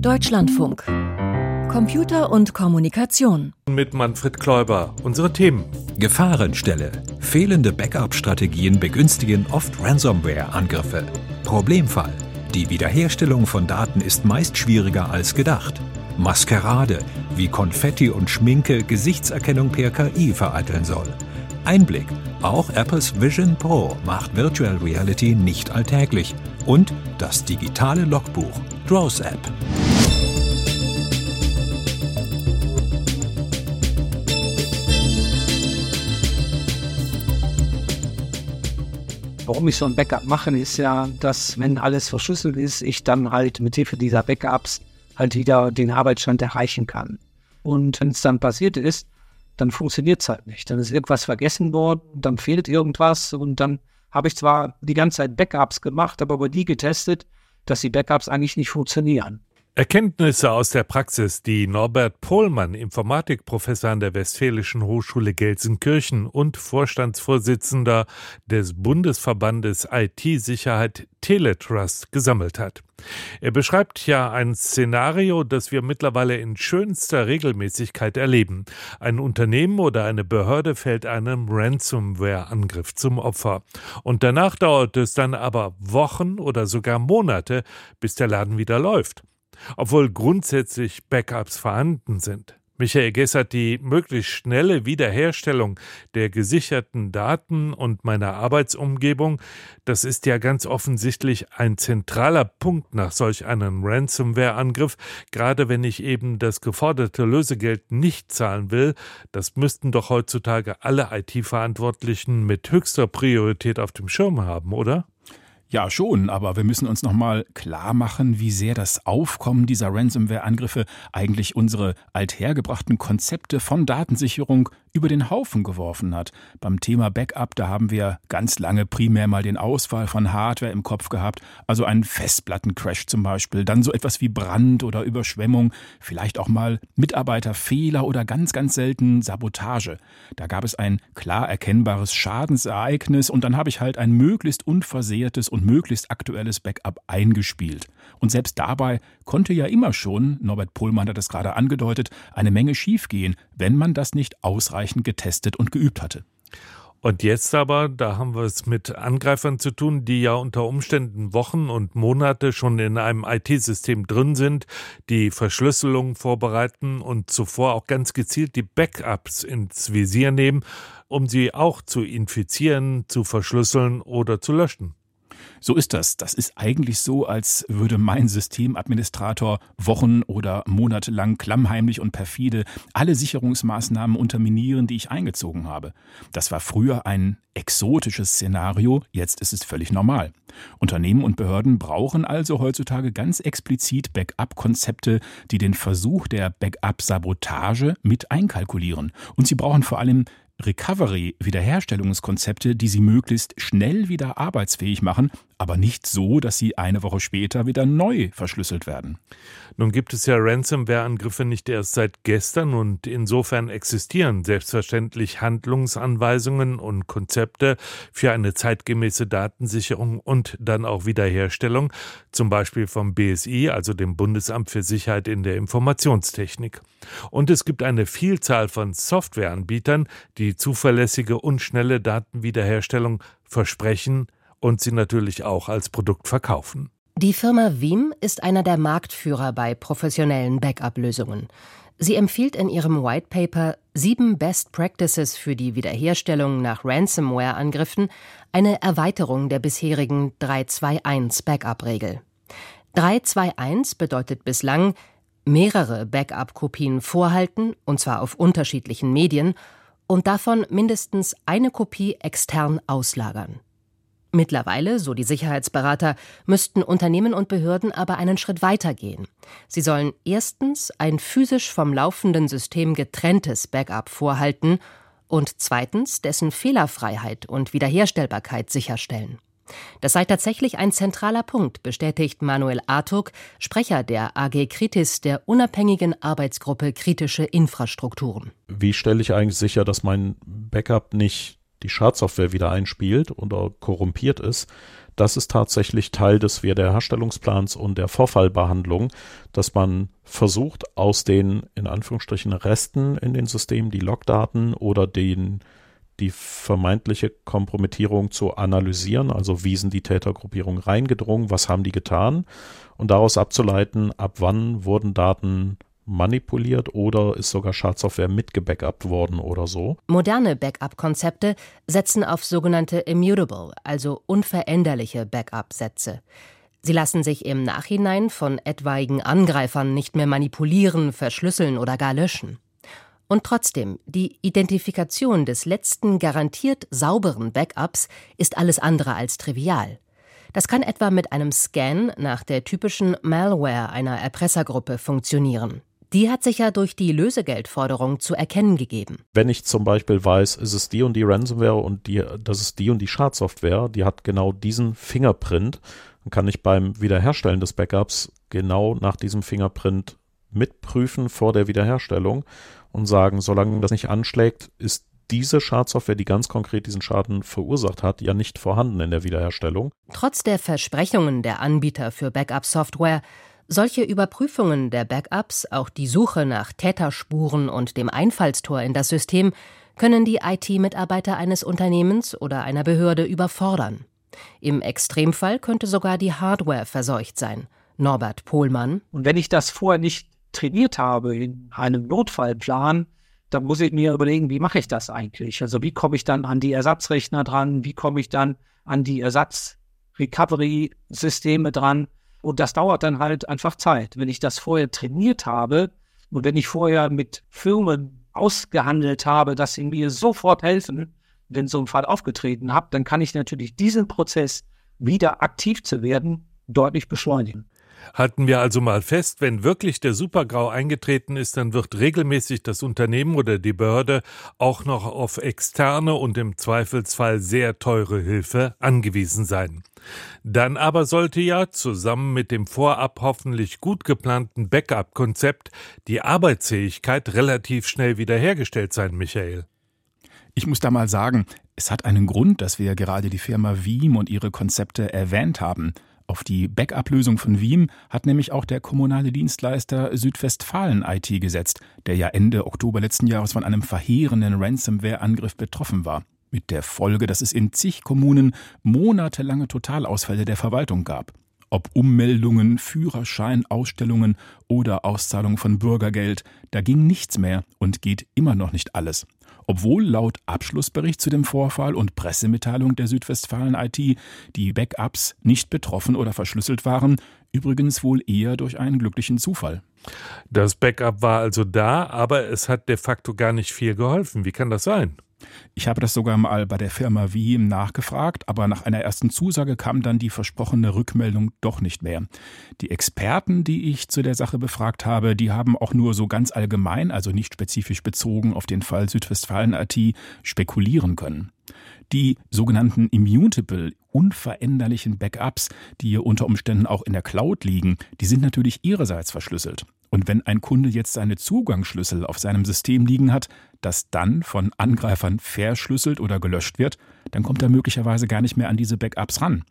Deutschlandfunk. Computer und Kommunikation. Mit Manfred Kläuber. Unsere Themen. Gefahrenstelle. Fehlende Backup-Strategien begünstigen oft Ransomware-Angriffe. Problemfall. Die Wiederherstellung von Daten ist meist schwieriger als gedacht. Maskerade. Wie Konfetti und Schminke Gesichtserkennung per KI vereiteln soll. Einblick. Auch Apples Vision Pro macht Virtual Reality nicht alltäglich. Und das digitale Logbuch. Draws App. Warum ich so ein Backup mache, ist ja, dass wenn alles verschlüsselt ist, ich dann halt mit Hilfe dieser Backups halt wieder den Arbeitsstand erreichen kann. Und wenn es dann passiert ist, dann funktioniert es halt nicht. Dann ist irgendwas vergessen worden, dann fehlt irgendwas und dann habe ich zwar die ganze Zeit Backups gemacht, aber über die getestet, dass die Backups eigentlich nicht funktionieren. Erkenntnisse aus der Praxis, die Norbert Pohlmann, Informatikprofessor an der Westfälischen Hochschule Gelsenkirchen und Vorstandsvorsitzender des Bundesverbandes IT-Sicherheit Teletrust gesammelt hat. Er beschreibt ja ein Szenario, das wir mittlerweile in schönster Regelmäßigkeit erleben. Ein Unternehmen oder eine Behörde fällt einem Ransomware-Angriff zum Opfer. Und danach dauert es dann aber Wochen oder sogar Monate, bis der Laden wieder läuft obwohl grundsätzlich Backups vorhanden sind. Michael Gessert, die möglichst schnelle Wiederherstellung der gesicherten Daten und meiner Arbeitsumgebung, das ist ja ganz offensichtlich ein zentraler Punkt nach solch einem Ransomware-Angriff, gerade wenn ich eben das geforderte Lösegeld nicht zahlen will. Das müssten doch heutzutage alle IT-Verantwortlichen mit höchster Priorität auf dem Schirm haben, oder? Ja, schon, aber wir müssen uns nochmal klar machen, wie sehr das Aufkommen dieser Ransomware-Angriffe eigentlich unsere althergebrachten Konzepte von Datensicherung über den Haufen geworfen hat. Beim Thema Backup, da haben wir ganz lange primär mal den Ausfall von Hardware im Kopf gehabt, also einen Festplattencrash zum Beispiel, dann so etwas wie Brand oder Überschwemmung, vielleicht auch mal Mitarbeiterfehler oder ganz, ganz selten Sabotage. Da gab es ein klar erkennbares Schadensereignis und dann habe ich halt ein möglichst unversehrtes und möglichst aktuelles Backup eingespielt. Und selbst dabei konnte ja immer schon, Norbert Pohlmann hat es gerade angedeutet, eine Menge schiefgehen, wenn man das nicht ausreichend getestet und geübt hatte. Und jetzt aber, da haben wir es mit Angreifern zu tun, die ja unter Umständen Wochen und Monate schon in einem IT-System drin sind, die Verschlüsselung vorbereiten und zuvor auch ganz gezielt die Backups ins Visier nehmen, um sie auch zu infizieren, zu verschlüsseln oder zu löschen. So ist das. Das ist eigentlich so, als würde mein Systemadministrator Wochen oder Monate lang klammheimlich und perfide alle Sicherungsmaßnahmen unterminieren, die ich eingezogen habe. Das war früher ein exotisches Szenario, jetzt ist es völlig normal. Unternehmen und Behörden brauchen also heutzutage ganz explizit Backup-Konzepte, die den Versuch der Backup-Sabotage mit einkalkulieren. Und sie brauchen vor allem Recovery-Wiederherstellungskonzepte, die sie möglichst schnell wieder arbeitsfähig machen, aber nicht so, dass sie eine Woche später wieder neu verschlüsselt werden. Nun gibt es ja Ransomware-Angriffe nicht erst seit gestern und insofern existieren selbstverständlich Handlungsanweisungen und Konzepte für eine zeitgemäße Datensicherung und dann auch Wiederherstellung, zum Beispiel vom BSI, also dem Bundesamt für Sicherheit in der Informationstechnik. Und es gibt eine Vielzahl von Softwareanbietern, die zuverlässige und schnelle Datenwiederherstellung versprechen, und sie natürlich auch als Produkt verkaufen. Die Firma Veeam ist einer der Marktführer bei professionellen Backup-Lösungen. Sie empfiehlt in ihrem White Paper sieben Best Practices für die Wiederherstellung nach Ransomware-Angriffen, eine Erweiterung der bisherigen 321 Backup-Regel. 321 bedeutet bislang mehrere Backup-Kopien vorhalten, und zwar auf unterschiedlichen Medien, und davon mindestens eine Kopie extern auslagern. Mittlerweile, so die Sicherheitsberater, müssten Unternehmen und Behörden aber einen Schritt weiter gehen. Sie sollen erstens ein physisch vom laufenden System getrenntes Backup vorhalten und zweitens dessen Fehlerfreiheit und Wiederherstellbarkeit sicherstellen. Das sei tatsächlich ein zentraler Punkt, bestätigt Manuel Artuk, Sprecher der AG Kritis, der unabhängigen Arbeitsgruppe Kritische Infrastrukturen. Wie stelle ich eigentlich sicher, dass mein Backup nicht die Schadsoftware wieder einspielt oder korrumpiert ist, das ist tatsächlich Teil des Wiederherstellungsplans und der Vorfallbehandlung, dass man versucht, aus den in Anführungsstrichen Resten in den Systemen, die Logdaten oder den die vermeintliche Kompromittierung zu analysieren, also wie sind die Tätergruppierungen reingedrungen, was haben die getan? Und daraus abzuleiten, ab wann wurden Daten manipuliert oder ist sogar Schadsoftware mitgebackupt worden oder so. Moderne Backup-Konzepte setzen auf sogenannte immutable, also unveränderliche Backup-Sätze. Sie lassen sich im Nachhinein von etwaigen Angreifern nicht mehr manipulieren, verschlüsseln oder gar löschen. Und trotzdem, die Identifikation des letzten garantiert sauberen Backups ist alles andere als trivial. Das kann etwa mit einem Scan nach der typischen Malware einer Erpressergruppe funktionieren. Die hat sich ja durch die Lösegeldforderung zu erkennen gegeben. Wenn ich zum Beispiel weiß, ist es die und die Ransomware und die, das ist die und die Schadsoftware, die hat genau diesen Fingerprint, dann kann ich beim Wiederherstellen des Backups genau nach diesem Fingerprint mitprüfen vor der Wiederherstellung und sagen, solange das nicht anschlägt, ist diese Schadsoftware, die ganz konkret diesen Schaden verursacht hat, ja nicht vorhanden in der Wiederherstellung. Trotz der Versprechungen der Anbieter für Backup-Software solche Überprüfungen der Backups, auch die Suche nach Täterspuren und dem Einfallstor in das System, können die IT-Mitarbeiter eines Unternehmens oder einer Behörde überfordern. Im Extremfall könnte sogar die Hardware verseucht sein. Norbert Pohlmann. Und wenn ich das vorher nicht trainiert habe in einem Notfallplan, dann muss ich mir überlegen, wie mache ich das eigentlich? Also wie komme ich dann an die Ersatzrechner dran? Wie komme ich dann an die Ersatz-Recovery-Systeme dran? Und das dauert dann halt einfach Zeit. Wenn ich das vorher trainiert habe und wenn ich vorher mit Firmen ausgehandelt habe, dass sie mir sofort helfen, wenn so ein Fall aufgetreten hat, dann kann ich natürlich diesen Prozess wieder aktiv zu werden deutlich beschleunigen. Halten wir also mal fest, wenn wirklich der Supergrau eingetreten ist, dann wird regelmäßig das Unternehmen oder die Behörde auch noch auf externe und im Zweifelsfall sehr teure Hilfe angewiesen sein. Dann aber sollte ja zusammen mit dem vorab hoffentlich gut geplanten Backup-Konzept die Arbeitsfähigkeit relativ schnell wiederhergestellt sein, Michael. Ich muss da mal sagen, es hat einen Grund, dass wir gerade die Firma Veeam und ihre Konzepte erwähnt haben. Auf die Backup-Lösung von Veeam hat nämlich auch der kommunale Dienstleister Südwestfalen IT gesetzt, der ja Ende Oktober letzten Jahres von einem verheerenden Ransomware-Angriff betroffen war. Mit der Folge, dass es in zig Kommunen monatelange Totalausfälle der Verwaltung gab. Ob Ummeldungen, Führerschein, Ausstellungen oder Auszahlung von Bürgergeld, da ging nichts mehr und geht immer noch nicht alles obwohl laut Abschlussbericht zu dem Vorfall und Pressemitteilung der Südwestfalen IT die Backups nicht betroffen oder verschlüsselt waren, übrigens wohl eher durch einen glücklichen Zufall. Das Backup war also da, aber es hat de facto gar nicht viel geholfen. Wie kann das sein? Ich habe das sogar mal bei der Firma Wiem nachgefragt, aber nach einer ersten Zusage kam dann die versprochene Rückmeldung doch nicht mehr. Die Experten, die ich zu der Sache befragt habe, die haben auch nur so ganz allgemein, also nicht spezifisch bezogen auf den Fall Südwestfalen IT, spekulieren können. Die sogenannten immutable, unveränderlichen Backups, die unter Umständen auch in der Cloud liegen, die sind natürlich ihrerseits verschlüsselt. Und wenn ein Kunde jetzt seine Zugangsschlüssel auf seinem System liegen hat, das dann von Angreifern verschlüsselt oder gelöscht wird, dann kommt er möglicherweise gar nicht mehr an diese Backups ran.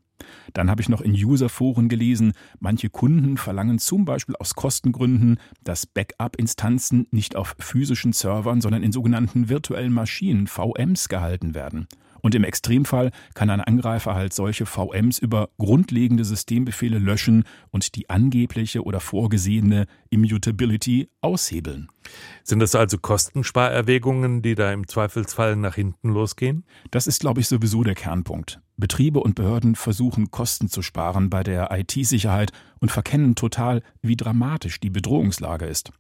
Dann habe ich noch in Userforen gelesen, manche Kunden verlangen zum Beispiel aus Kostengründen, dass Backup-Instanzen nicht auf physischen Servern, sondern in sogenannten virtuellen Maschinen, VMs, gehalten werden. Und im Extremfall kann ein Angreifer halt solche VMs über grundlegende Systembefehle löschen und die angebliche oder vorgesehene Immutability aushebeln. Sind das also Kostensparerwägungen, die da im Zweifelsfall nach hinten losgehen? Das ist, glaube ich, sowieso der Kernpunkt. Betriebe und Behörden versuchen Kosten zu sparen bei der IT-Sicherheit und verkennen total, wie dramatisch die Bedrohungslage ist.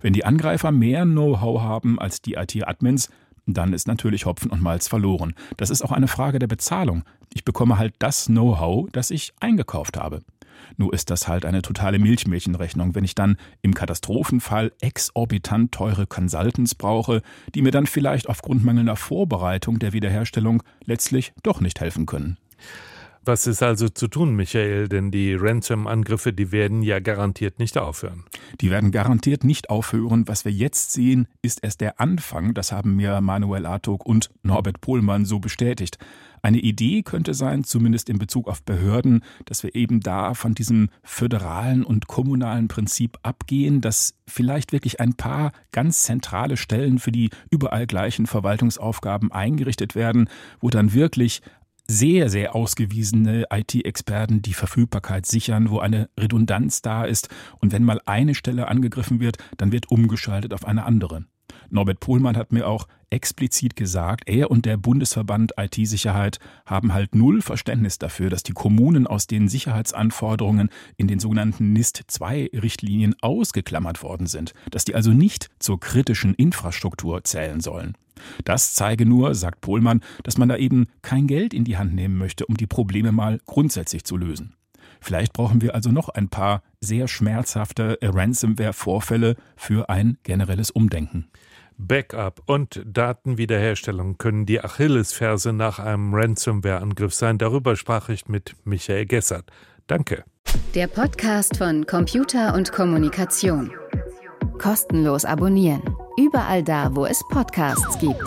Wenn die Angreifer mehr Know-how haben als die IT-Admins, dann ist natürlich Hopfen und Malz verloren. Das ist auch eine Frage der Bezahlung. Ich bekomme halt das Know-how, das ich eingekauft habe. Nur ist das halt eine totale Milchmädchenrechnung, wenn ich dann im Katastrophenfall exorbitant teure Consultants brauche, die mir dann vielleicht aufgrund mangelnder Vorbereitung der Wiederherstellung letztlich doch nicht helfen können. Was ist also zu tun, Michael? Denn die Ransom-Angriffe, die werden ja garantiert nicht aufhören. Die werden garantiert nicht aufhören. Was wir jetzt sehen, ist erst der Anfang. Das haben mir Manuel Artog und Norbert Pohlmann so bestätigt. Eine Idee könnte sein, zumindest in Bezug auf Behörden, dass wir eben da von diesem föderalen und kommunalen Prinzip abgehen, dass vielleicht wirklich ein paar ganz zentrale Stellen für die überall gleichen Verwaltungsaufgaben eingerichtet werden, wo dann wirklich sehr, sehr ausgewiesene IT-Experten die Verfügbarkeit sichern, wo eine Redundanz da ist und wenn mal eine Stelle angegriffen wird, dann wird umgeschaltet auf eine andere. Norbert Pohlmann hat mir auch explizit gesagt, er und der Bundesverband IT-Sicherheit haben halt null Verständnis dafür, dass die Kommunen aus den Sicherheitsanforderungen in den sogenannten NIST-2-Richtlinien ausgeklammert worden sind, dass die also nicht zur kritischen Infrastruktur zählen sollen. Das zeige nur, sagt Pohlmann, dass man da eben kein Geld in die Hand nehmen möchte, um die Probleme mal grundsätzlich zu lösen. Vielleicht brauchen wir also noch ein paar sehr schmerzhafte Ransomware-Vorfälle für ein generelles Umdenken. Backup und Datenwiederherstellung können die Achillesferse nach einem Ransomware-Angriff sein. Darüber sprach ich mit Michael Gessert. Danke. Der Podcast von Computer und Kommunikation. Kostenlos abonnieren. Überall da, wo es Podcasts gibt.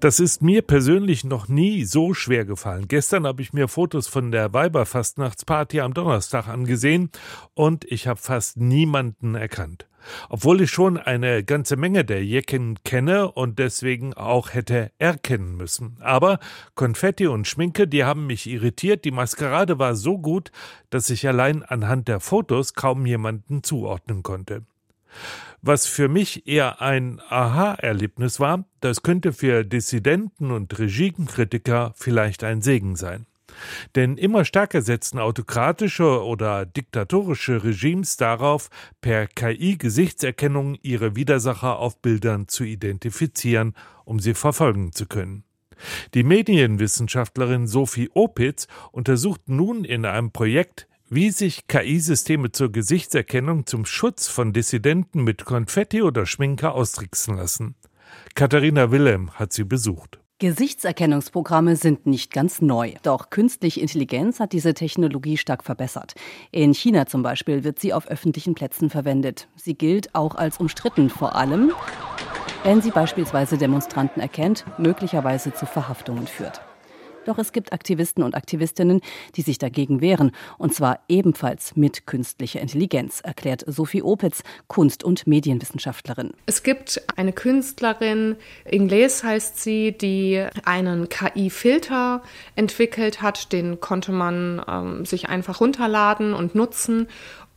Das ist mir persönlich noch nie so schwer gefallen. Gestern habe ich mir Fotos von der Weiberfastnachtsparty am Donnerstag angesehen und ich habe fast niemanden erkannt. Obwohl ich schon eine ganze Menge der Jecken kenne und deswegen auch hätte erkennen müssen. Aber Konfetti und Schminke, die haben mich irritiert. Die Maskerade war so gut, dass ich allein anhand der Fotos kaum jemanden zuordnen konnte. Was für mich eher ein Aha-Erlebnis war, das könnte für Dissidenten und Regimekritiker vielleicht ein Segen sein. Denn immer stärker setzen autokratische oder diktatorische Regimes darauf, per KI-Gesichtserkennung ihre Widersacher auf Bildern zu identifizieren, um sie verfolgen zu können. Die Medienwissenschaftlerin Sophie Opitz untersucht nun in einem Projekt wie sich KI-Systeme zur Gesichtserkennung zum Schutz von Dissidenten mit Konfetti oder Schminke austricksen lassen. Katharina Wilhelm hat sie besucht. Gesichtserkennungsprogramme sind nicht ganz neu. Doch künstliche Intelligenz hat diese Technologie stark verbessert. In China zum Beispiel wird sie auf öffentlichen Plätzen verwendet. Sie gilt auch als umstritten, vor allem, wenn sie beispielsweise Demonstranten erkennt, möglicherweise zu Verhaftungen führt. Doch es gibt Aktivisten und Aktivistinnen, die sich dagegen wehren, und zwar ebenfalls mit künstlicher Intelligenz, erklärt Sophie Opitz, Kunst- und Medienwissenschaftlerin. Es gibt eine Künstlerin, Ingles heißt sie, die einen KI-Filter entwickelt hat. Den konnte man ähm, sich einfach runterladen und nutzen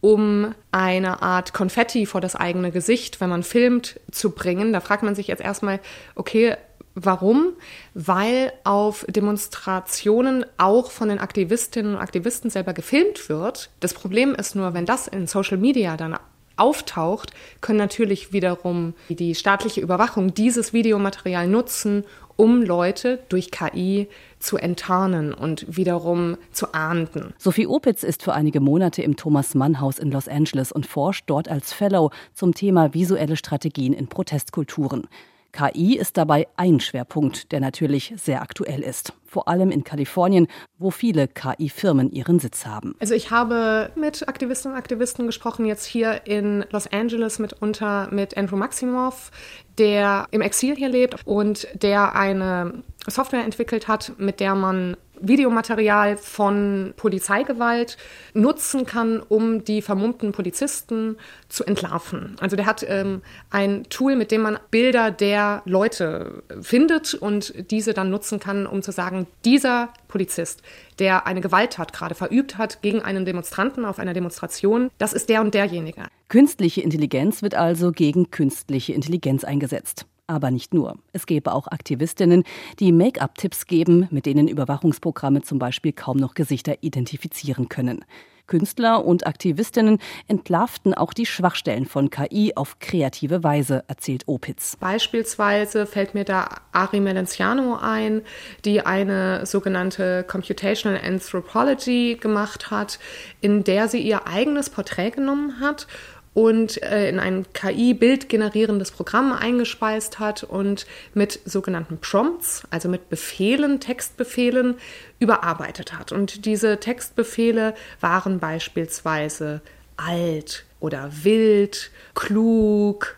um eine Art Konfetti vor das eigene Gesicht, wenn man filmt, zu bringen. Da fragt man sich jetzt erstmal, okay, Warum? Weil auf Demonstrationen auch von den Aktivistinnen und Aktivisten selber gefilmt wird. Das Problem ist nur, wenn das in Social Media dann auftaucht, können natürlich wiederum die staatliche Überwachung dieses Videomaterial nutzen, um Leute durch KI zu enttarnen und wiederum zu ahnden. Sophie Opitz ist für einige Monate im Thomas Mann Haus in Los Angeles und forscht dort als Fellow zum Thema visuelle Strategien in Protestkulturen. KI ist dabei ein Schwerpunkt, der natürlich sehr aktuell ist. Vor allem in Kalifornien, wo viele KI-Firmen ihren Sitz haben. Also ich habe mit Aktivistinnen und Aktivisten gesprochen, jetzt hier in Los Angeles mitunter mit Andrew Maximoff, der im Exil hier lebt und der eine Software entwickelt hat, mit der man Videomaterial von Polizeigewalt nutzen kann, um die vermummten Polizisten zu entlarven. Also der hat ähm, ein Tool, mit dem man Bilder der Leute findet und diese dann nutzen kann, um zu sagen, dieser Polizist, der eine Gewalttat gerade verübt hat gegen einen Demonstranten auf einer Demonstration, das ist der und derjenige. Künstliche Intelligenz wird also gegen künstliche Intelligenz eingesetzt. Aber nicht nur. Es gäbe auch Aktivistinnen, die Make-up-Tipps geben, mit denen Überwachungsprogramme zum Beispiel kaum noch Gesichter identifizieren können. Künstler und Aktivistinnen entlarvten auch die Schwachstellen von KI auf kreative Weise, erzählt Opitz. Beispielsweise fällt mir da Ari Melenciano ein, die eine sogenannte Computational Anthropology gemacht hat, in der sie ihr eigenes Porträt genommen hat und äh, in ein KI-bildgenerierendes Programm eingespeist hat und mit sogenannten Prompts, also mit Befehlen, Textbefehlen, überarbeitet hat. Und diese Textbefehle waren beispielsweise alt oder wild, klug,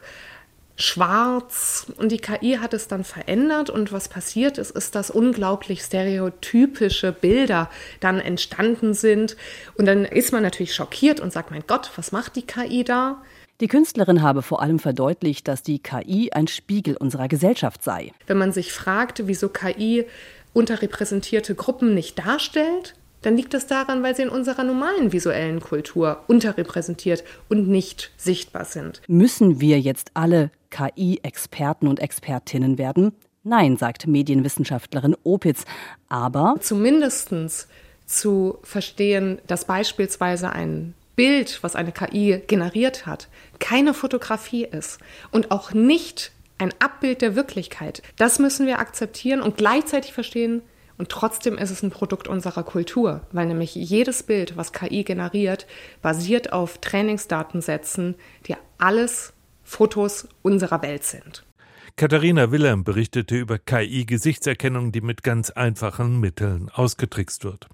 schwarz und die KI hat es dann verändert und was passiert ist, ist, dass unglaublich stereotypische Bilder dann entstanden sind und dann ist man natürlich schockiert und sagt, mein Gott, was macht die KI da? Die Künstlerin habe vor allem verdeutlicht, dass die KI ein Spiegel unserer Gesellschaft sei. Wenn man sich fragt, wieso KI unterrepräsentierte Gruppen nicht darstellt, dann liegt es daran, weil sie in unserer normalen visuellen Kultur unterrepräsentiert und nicht sichtbar sind. Müssen wir jetzt alle KI-Experten und Expertinnen werden? Nein, sagt Medienwissenschaftlerin Opitz. Aber zumindest zu verstehen, dass beispielsweise ein Bild, was eine KI generiert hat, keine Fotografie ist und auch nicht ein Abbild der Wirklichkeit. Das müssen wir akzeptieren und gleichzeitig verstehen, und trotzdem ist es ein Produkt unserer Kultur, weil nämlich jedes Bild, was KI generiert, basiert auf Trainingsdatensätzen, die alles Fotos unserer Welt sind. Katharina Wilhelm berichtete über KI-Gesichtserkennung, die mit ganz einfachen Mitteln ausgetrickst wird.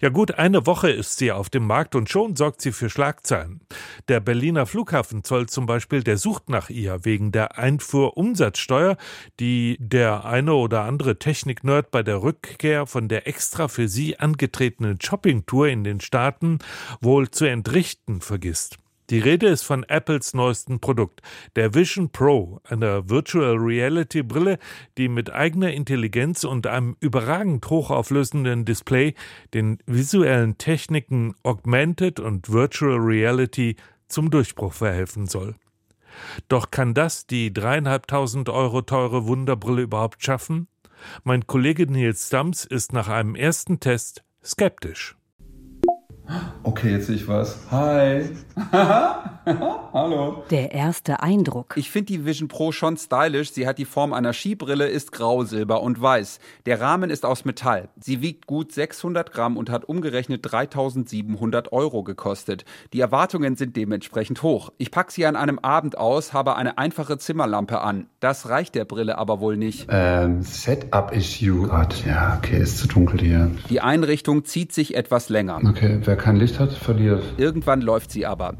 Ja gut, eine Woche ist sie auf dem Markt und schon sorgt sie für Schlagzeilen. Der Berliner Flughafenzoll zum Beispiel, der sucht nach ihr wegen der Einfuhrumsatzsteuer, die der eine oder andere Technik-Nerd bei der Rückkehr von der extra für sie angetretenen Shoppingtour in den Staaten wohl zu entrichten vergisst. Die Rede ist von Apples neuesten Produkt, der Vision Pro, einer Virtual Reality Brille, die mit eigener Intelligenz und einem überragend hochauflösenden Display den visuellen Techniken Augmented und Virtual Reality zum Durchbruch verhelfen soll. Doch kann das die dreieinhalbtausend Euro teure Wunderbrille überhaupt schaffen? Mein Kollege Nils Dams ist nach einem ersten Test skeptisch. Okay, jetzt sehe ich was. Hi. Hallo. Der erste Eindruck. Ich finde die Vision Pro schon stylisch. Sie hat die Form einer Skibrille, ist grau, silber und weiß. Der Rahmen ist aus Metall. Sie wiegt gut 600 Gramm und hat umgerechnet 3700 Euro gekostet. Die Erwartungen sind dementsprechend hoch. Ich packe sie an einem Abend aus, habe eine einfache Zimmerlampe an. Das reicht der Brille aber wohl nicht. Ähm, Setup-Issue. Gott, ja, okay, ist zu dunkel hier. Die Einrichtung zieht sich etwas länger. Okay, wer kein Licht hat, verliert. Irgendwann läuft sie aber.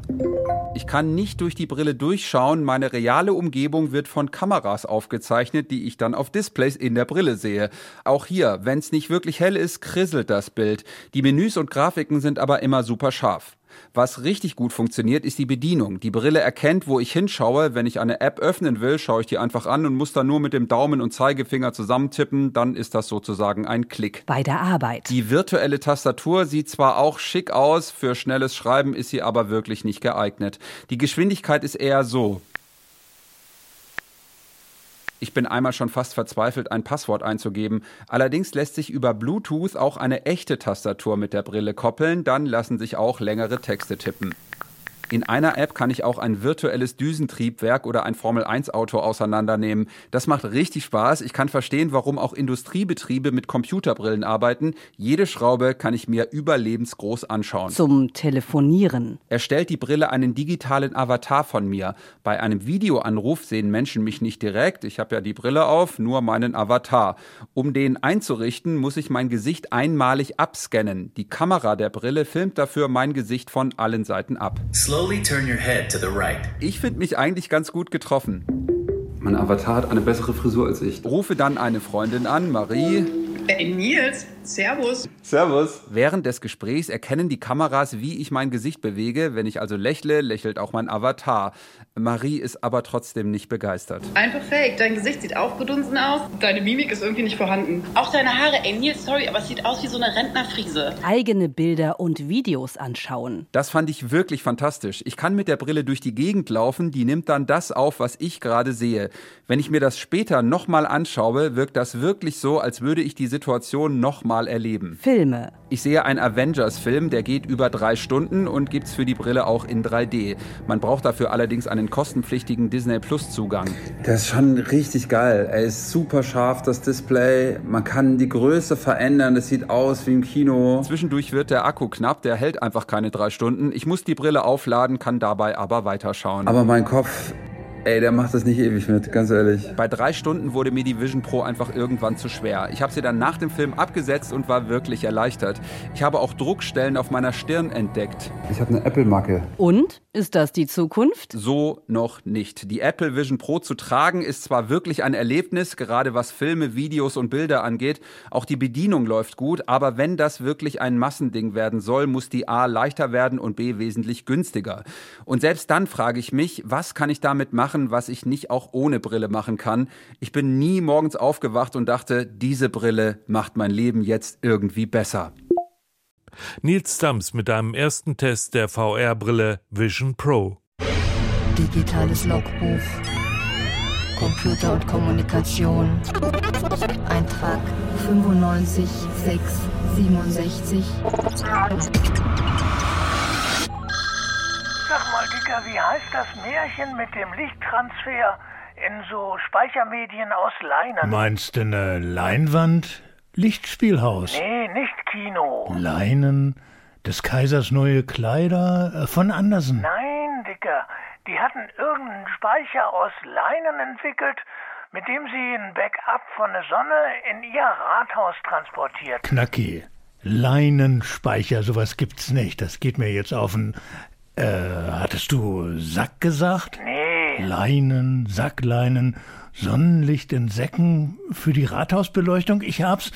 Ich kann nicht durch die Brille durchschauen. Meine reale Umgebung wird von Kameras aufgezeichnet, die ich dann auf Displays in der Brille sehe. Auch hier, wenn es nicht wirklich hell ist, krisselt das Bild. Die Menüs und Grafiken sind aber immer super scharf. Was richtig gut funktioniert, ist die Bedienung. Die Brille erkennt, wo ich hinschaue. Wenn ich eine App öffnen will, schaue ich die einfach an und muss dann nur mit dem Daumen und Zeigefinger zusammentippen. Dann ist das sozusagen ein Klick. Bei der Arbeit. Die virtuelle Tastatur sieht zwar auch schick aus, für schnelles Schreiben ist sie aber wirklich nicht geeignet. Die Geschwindigkeit ist eher so. Ich bin einmal schon fast verzweifelt, ein Passwort einzugeben. Allerdings lässt sich über Bluetooth auch eine echte Tastatur mit der Brille koppeln, dann lassen sich auch längere Texte tippen. In einer App kann ich auch ein virtuelles Düsentriebwerk oder ein Formel-1-Auto auseinandernehmen. Das macht richtig Spaß. Ich kann verstehen, warum auch Industriebetriebe mit Computerbrillen arbeiten. Jede Schraube kann ich mir überlebensgroß anschauen. Zum Telefonieren. Erstellt die Brille einen digitalen Avatar von mir. Bei einem Videoanruf sehen Menschen mich nicht direkt. Ich habe ja die Brille auf, nur meinen Avatar. Um den einzurichten, muss ich mein Gesicht einmalig abscannen. Die Kamera der Brille filmt dafür mein Gesicht von allen Seiten ab. Slow Slowly turn your head to the right. Ich finde mich eigentlich ganz gut getroffen. Mein Avatar hat eine bessere Frisur als ich. Rufe dann eine Freundin an, Marie. Hey Nils, Servus. Servus. Während des Gesprächs erkennen die Kameras, wie ich mein Gesicht bewege. Wenn ich also lächle, lächelt auch mein Avatar. Marie ist aber trotzdem nicht begeistert. Einfach fake. Dein Gesicht sieht aufgedunsen aus. Deine Mimik ist irgendwie nicht vorhanden. Auch deine Haare. Ey Nils, sorry, aber es sieht aus wie so eine Rentnerfriese. Eigene Bilder und Videos anschauen. Das fand ich wirklich fantastisch. Ich kann mit der Brille durch die Gegend laufen. Die nimmt dann das auf, was ich gerade sehe. Wenn ich mir das später nochmal anschaue, wirkt das wirklich so, als würde ich die Situation nochmal mal erleben. Filme. Ich sehe einen Avengers-Film, der geht über drei Stunden und gibt's für die Brille auch in 3D. Man braucht dafür allerdings einen kostenpflichtigen Disney Plus Zugang. Der ist schon richtig geil. Er ist super scharf, das Display. Man kann die Größe verändern. Es sieht aus wie im Kino. Zwischendurch wird der Akku knapp, der hält einfach keine drei Stunden. Ich muss die Brille aufladen, kann dabei aber weiterschauen. Aber mein Kopf Ey, der macht das nicht ewig mit, ganz ehrlich. Bei drei Stunden wurde mir die Vision Pro einfach irgendwann zu schwer. Ich habe sie dann nach dem Film abgesetzt und war wirklich erleichtert. Ich habe auch Druckstellen auf meiner Stirn entdeckt. Ich habe eine Apple-Macke. Und? Ist das die Zukunft? So noch nicht. Die Apple Vision Pro zu tragen ist zwar wirklich ein Erlebnis, gerade was Filme, Videos und Bilder angeht. Auch die Bedienung läuft gut, aber wenn das wirklich ein Massending werden soll, muss die A leichter werden und B wesentlich günstiger. Und selbst dann frage ich mich, was kann ich damit machen, was ich nicht auch ohne Brille machen kann? Ich bin nie morgens aufgewacht und dachte, diese Brille macht mein Leben jetzt irgendwie besser. Nils Stamms mit einem ersten Test der VR-Brille Vision Pro. Digitales Logbuch. Computer und Kommunikation. Eintrag 95 6 67. Sag mal, Dicker, wie heißt das Märchen mit dem Lichttransfer in so Speichermedien aus Leinen? Meinst du eine Leinwand? Lichtspielhaus. Nee, nicht Kino. Leinen, des Kaisers neue Kleider äh, von Andersen. Nein, Dicker. Die hatten irgendeinen Speicher aus Leinen entwickelt, mit dem sie ein Backup von der Sonne in ihr Rathaus transportiert. Knacki. Leinenspeicher, sowas gibt's nicht. Das geht mir jetzt auf den. Äh, hattest du Sack gesagt? Nee. Leinen, Sackleinen, Sonnenlicht in Säcken für die Rathausbeleuchtung. Ich hab's.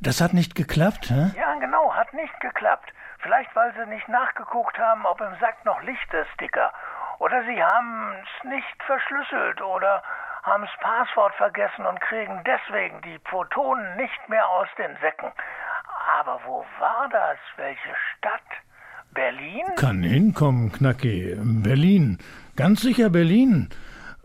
Das hat nicht geklappt, hä? Ja, genau, hat nicht geklappt. Vielleicht, weil sie nicht nachgeguckt haben, ob im Sack noch Licht ist, Dicker. Oder sie haben es nicht verschlüsselt oder haben das Passwort vergessen und kriegen deswegen die Photonen nicht mehr aus den Säcken. Aber wo war das? Welche Stadt? Berlin? Kann hinkommen, Knacki. Berlin. Ganz sicher Berlin.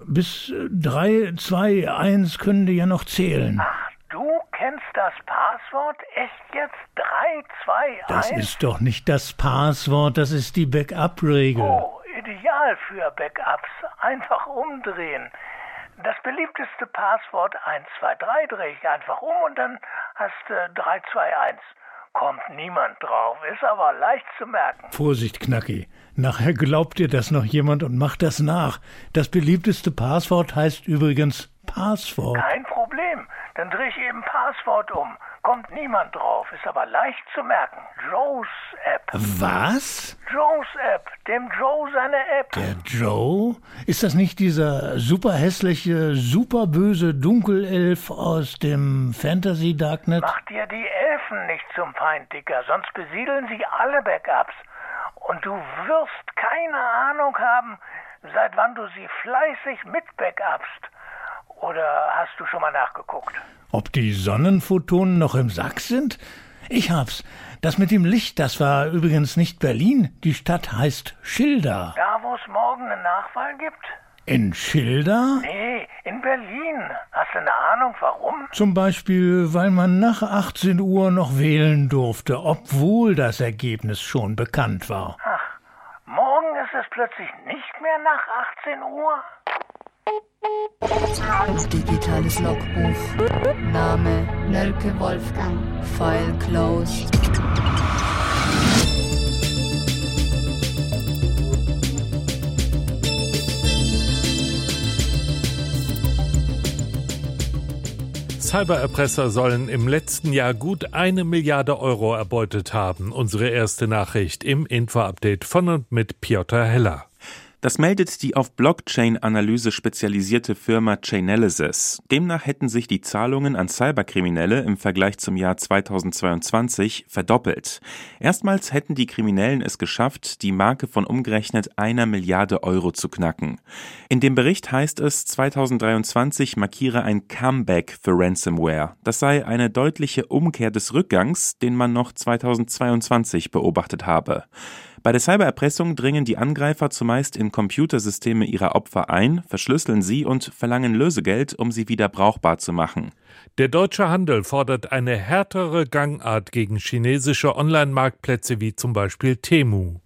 Bis 3, 2, 1 können die ja noch zählen. Ach, du kennst das Passwort? Echt jetzt? 3, 2, 1? Das ist doch nicht das Passwort, das ist die Backup-Regel. Oh, ideal für Backups. Einfach umdrehen. Das beliebteste Passwort 123 drehe ich einfach um und dann hast du äh, 321. Kommt niemand drauf, ist aber leicht zu merken. Vorsicht, Knacki. Nachher glaubt dir das noch jemand und macht das nach. Das beliebteste Passwort heißt übrigens Passwort. Kein. Dann drehe ich eben Passwort um. Kommt niemand drauf, ist aber leicht zu merken. Joes App. Was? Joes App. Dem Joe seine App. Der Joe? Ist das nicht dieser super hässliche, super böse Dunkelelf aus dem Fantasy Darknet? Mach dir die Elfen nicht zum Feind, Dicker, sonst besiedeln sie alle Backups. Und du wirst keine Ahnung haben, seit wann du sie fleißig mit backupst. Oder hast du schon mal nachgeguckt? Ob die Sonnenphotonen noch im Sack sind? Ich hab's. Das mit dem Licht, das war übrigens nicht Berlin. Die Stadt heißt Schilda. Da, wo es morgen eine Nachwahl gibt? In Schilda? Nee, in Berlin. Hast du eine Ahnung, warum? Zum Beispiel, weil man nach 18 Uhr noch wählen durfte, obwohl das Ergebnis schon bekannt war. Ach, morgen ist es plötzlich nicht mehr nach 18 Uhr? Digitales Logbuch. Name Nölke Wolfgang. File closed. Cybererpresser sollen im letzten Jahr gut eine Milliarde Euro erbeutet haben. Unsere erste Nachricht im Info-Update von und mit Piotr Heller. Das meldet die auf Blockchain-Analyse spezialisierte Firma Chainalysis. Demnach hätten sich die Zahlungen an Cyberkriminelle im Vergleich zum Jahr 2022 verdoppelt. Erstmals hätten die Kriminellen es geschafft, die Marke von umgerechnet einer Milliarde Euro zu knacken. In dem Bericht heißt es, 2023 markiere ein Comeback für Ransomware. Das sei eine deutliche Umkehr des Rückgangs, den man noch 2022 beobachtet habe. Bei der Cybererpressung dringen die Angreifer zumeist in Computersysteme ihrer Opfer ein, verschlüsseln sie und verlangen Lösegeld, um sie wieder brauchbar zu machen. Der deutsche Handel fordert eine härtere Gangart gegen chinesische Online-Marktplätze wie zum Beispiel Temu.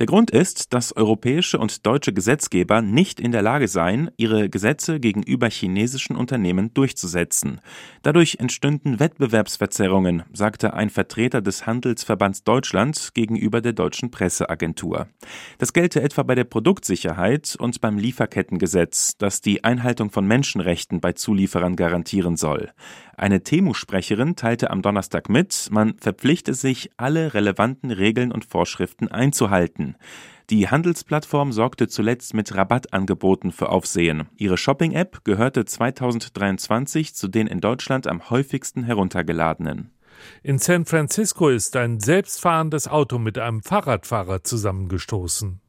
Der Grund ist, dass europäische und deutsche Gesetzgeber nicht in der Lage seien, ihre Gesetze gegenüber chinesischen Unternehmen durchzusetzen. Dadurch entstünden Wettbewerbsverzerrungen, sagte ein Vertreter des Handelsverbands Deutschland gegenüber der deutschen Presseagentur. Das gelte etwa bei der Produktsicherheit und beim Lieferkettengesetz, das die Einhaltung von Menschenrechten bei Zulieferern garantieren soll. Eine Temu-Sprecherin teilte am Donnerstag mit, man verpflichte sich, alle relevanten Regeln und Vorschriften einzuhalten. Die Handelsplattform sorgte zuletzt mit Rabattangeboten für Aufsehen. Ihre Shopping-App gehörte 2023 zu den in Deutschland am häufigsten heruntergeladenen. In San Francisco ist ein selbstfahrendes Auto mit einem Fahrradfahrer zusammengestoßen.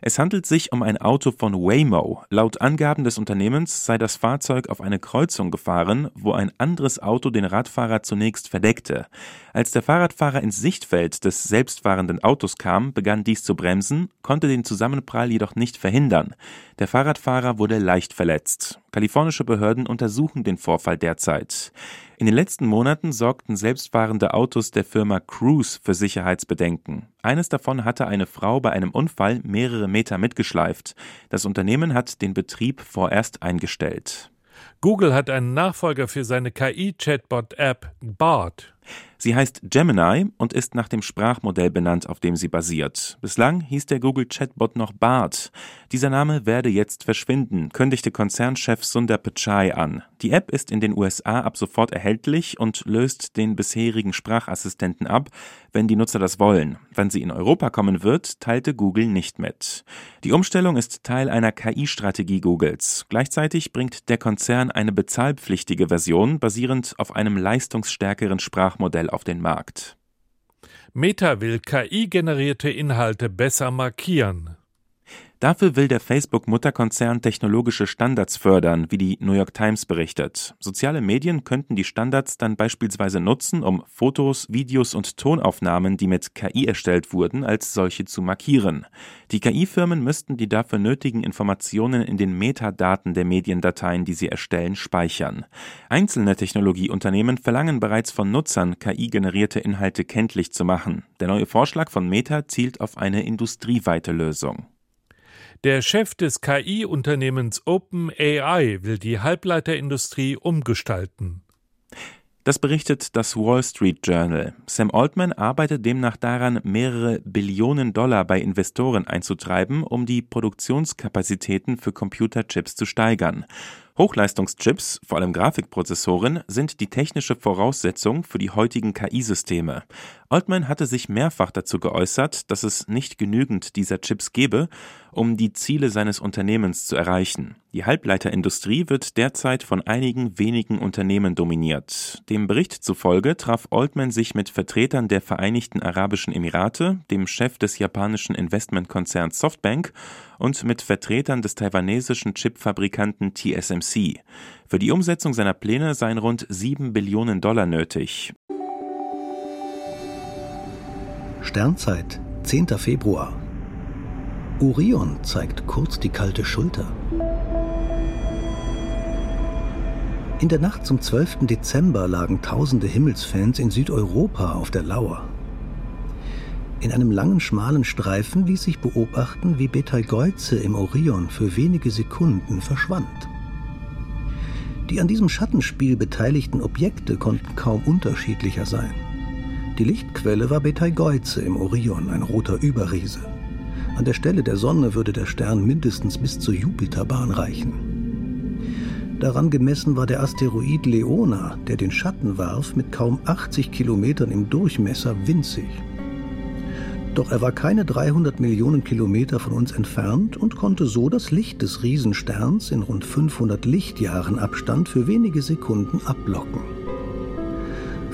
Es handelt sich um ein Auto von Waymo. Laut Angaben des Unternehmens sei das Fahrzeug auf eine Kreuzung gefahren, wo ein anderes Auto den Radfahrer zunächst verdeckte. Als der Fahrradfahrer ins Sichtfeld des selbstfahrenden Autos kam, begann dies zu bremsen, konnte den Zusammenprall jedoch nicht verhindern. Der Fahrradfahrer wurde leicht verletzt. Kalifornische Behörden untersuchen den Vorfall derzeit. In den letzten Monaten sorgten selbstfahrende Autos der Firma Cruise für Sicherheitsbedenken. Eines davon hatte eine Frau bei einem Unfall mehrere Meter mitgeschleift. Das Unternehmen hat den Betrieb vorerst eingestellt. Google hat einen Nachfolger für seine KI-Chatbot-App BART Sie heißt Gemini und ist nach dem Sprachmodell benannt, auf dem sie basiert. Bislang hieß der Google Chatbot noch BART. Dieser Name werde jetzt verschwinden, kündigte Konzernchef Sundar Pichai an. Die App ist in den USA ab sofort erhältlich und löst den bisherigen Sprachassistenten ab, wenn die Nutzer das wollen. Wann sie in Europa kommen wird, teilte Google nicht mit. Die Umstellung ist Teil einer KI-Strategie Googles. Gleichzeitig bringt der Konzern eine bezahlpflichtige Version basierend auf einem leistungsstärkeren Sprachmodell auf den Markt. Meta will KI-generierte Inhalte besser markieren. Dafür will der Facebook-Mutterkonzern technologische Standards fördern, wie die New York Times berichtet. Soziale Medien könnten die Standards dann beispielsweise nutzen, um Fotos, Videos und Tonaufnahmen, die mit KI erstellt wurden, als solche zu markieren. Die KI-Firmen müssten die dafür nötigen Informationen in den Metadaten der Mediendateien, die sie erstellen, speichern. Einzelne Technologieunternehmen verlangen bereits von Nutzern, KI-generierte Inhalte kenntlich zu machen. Der neue Vorschlag von Meta zielt auf eine industrieweite Lösung. Der Chef des KI-Unternehmens OpenAI will die Halbleiterindustrie umgestalten. Das berichtet das Wall Street Journal. Sam Altman arbeitet demnach daran, mehrere Billionen Dollar bei Investoren einzutreiben, um die Produktionskapazitäten für Computerchips zu steigern. Hochleistungschips, vor allem Grafikprozessoren, sind die technische Voraussetzung für die heutigen KI-Systeme. Altman hatte sich mehrfach dazu geäußert, dass es nicht genügend dieser Chips gebe, um die Ziele seines Unternehmens zu erreichen. Die Halbleiterindustrie wird derzeit von einigen wenigen Unternehmen dominiert. Dem Bericht zufolge traf Altman sich mit Vertretern der Vereinigten Arabischen Emirate, dem Chef des japanischen Investmentkonzerns Softbank und mit Vertretern des taiwanesischen Chipfabrikanten TSMC. Für die Umsetzung seiner Pläne seien rund 7 Billionen Dollar nötig. Sternzeit, 10. Februar. Orion zeigt kurz die kalte Schulter. In der Nacht zum 12. Dezember lagen tausende Himmelsfans in Südeuropa auf der Lauer. In einem langen, schmalen Streifen ließ sich beobachten, wie Betelgeuse im Orion für wenige Sekunden verschwand. Die an diesem Schattenspiel beteiligten Objekte konnten kaum unterschiedlicher sein. Die Lichtquelle war Betelgeuse im Orion, ein roter Überriese. An der Stelle der Sonne würde der Stern mindestens bis zur Jupiterbahn reichen. Daran gemessen war der Asteroid Leona, der den Schatten warf, mit kaum 80 Kilometern im Durchmesser winzig. Doch er war keine 300 Millionen Kilometer von uns entfernt und konnte so das Licht des Riesensterns in rund 500 Lichtjahren Abstand für wenige Sekunden ablocken.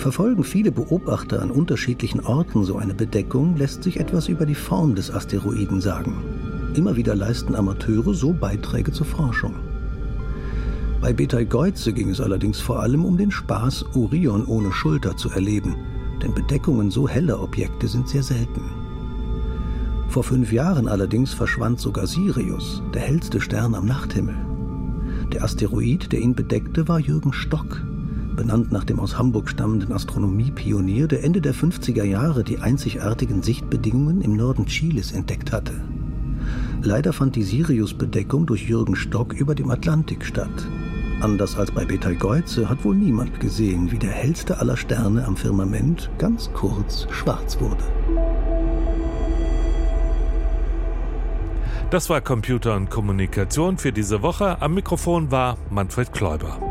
Verfolgen viele Beobachter an unterschiedlichen Orten so eine Bedeckung, lässt sich etwas über die Form des Asteroiden sagen. Immer wieder leisten Amateure so Beiträge zur Forschung. Bei Betelgeuse ging es allerdings vor allem um den Spaß, Orion ohne Schulter zu erleben, denn Bedeckungen so heller Objekte sind sehr selten. Vor fünf Jahren allerdings verschwand sogar Sirius, der hellste Stern am Nachthimmel. Der Asteroid, der ihn bedeckte, war Jürgen Stock, benannt nach dem aus Hamburg stammenden Astronomiepionier, der Ende der 50er Jahre die einzigartigen Sichtbedingungen im Norden Chiles entdeckt hatte. Leider fand die Sirius-Bedeckung durch Jürgen Stock über dem Atlantik statt. Anders als bei Betelgeuse hat wohl niemand gesehen, wie der hellste aller Sterne am Firmament ganz kurz schwarz wurde. Das war Computer und Kommunikation für diese Woche. Am Mikrofon war Manfred Kläuber.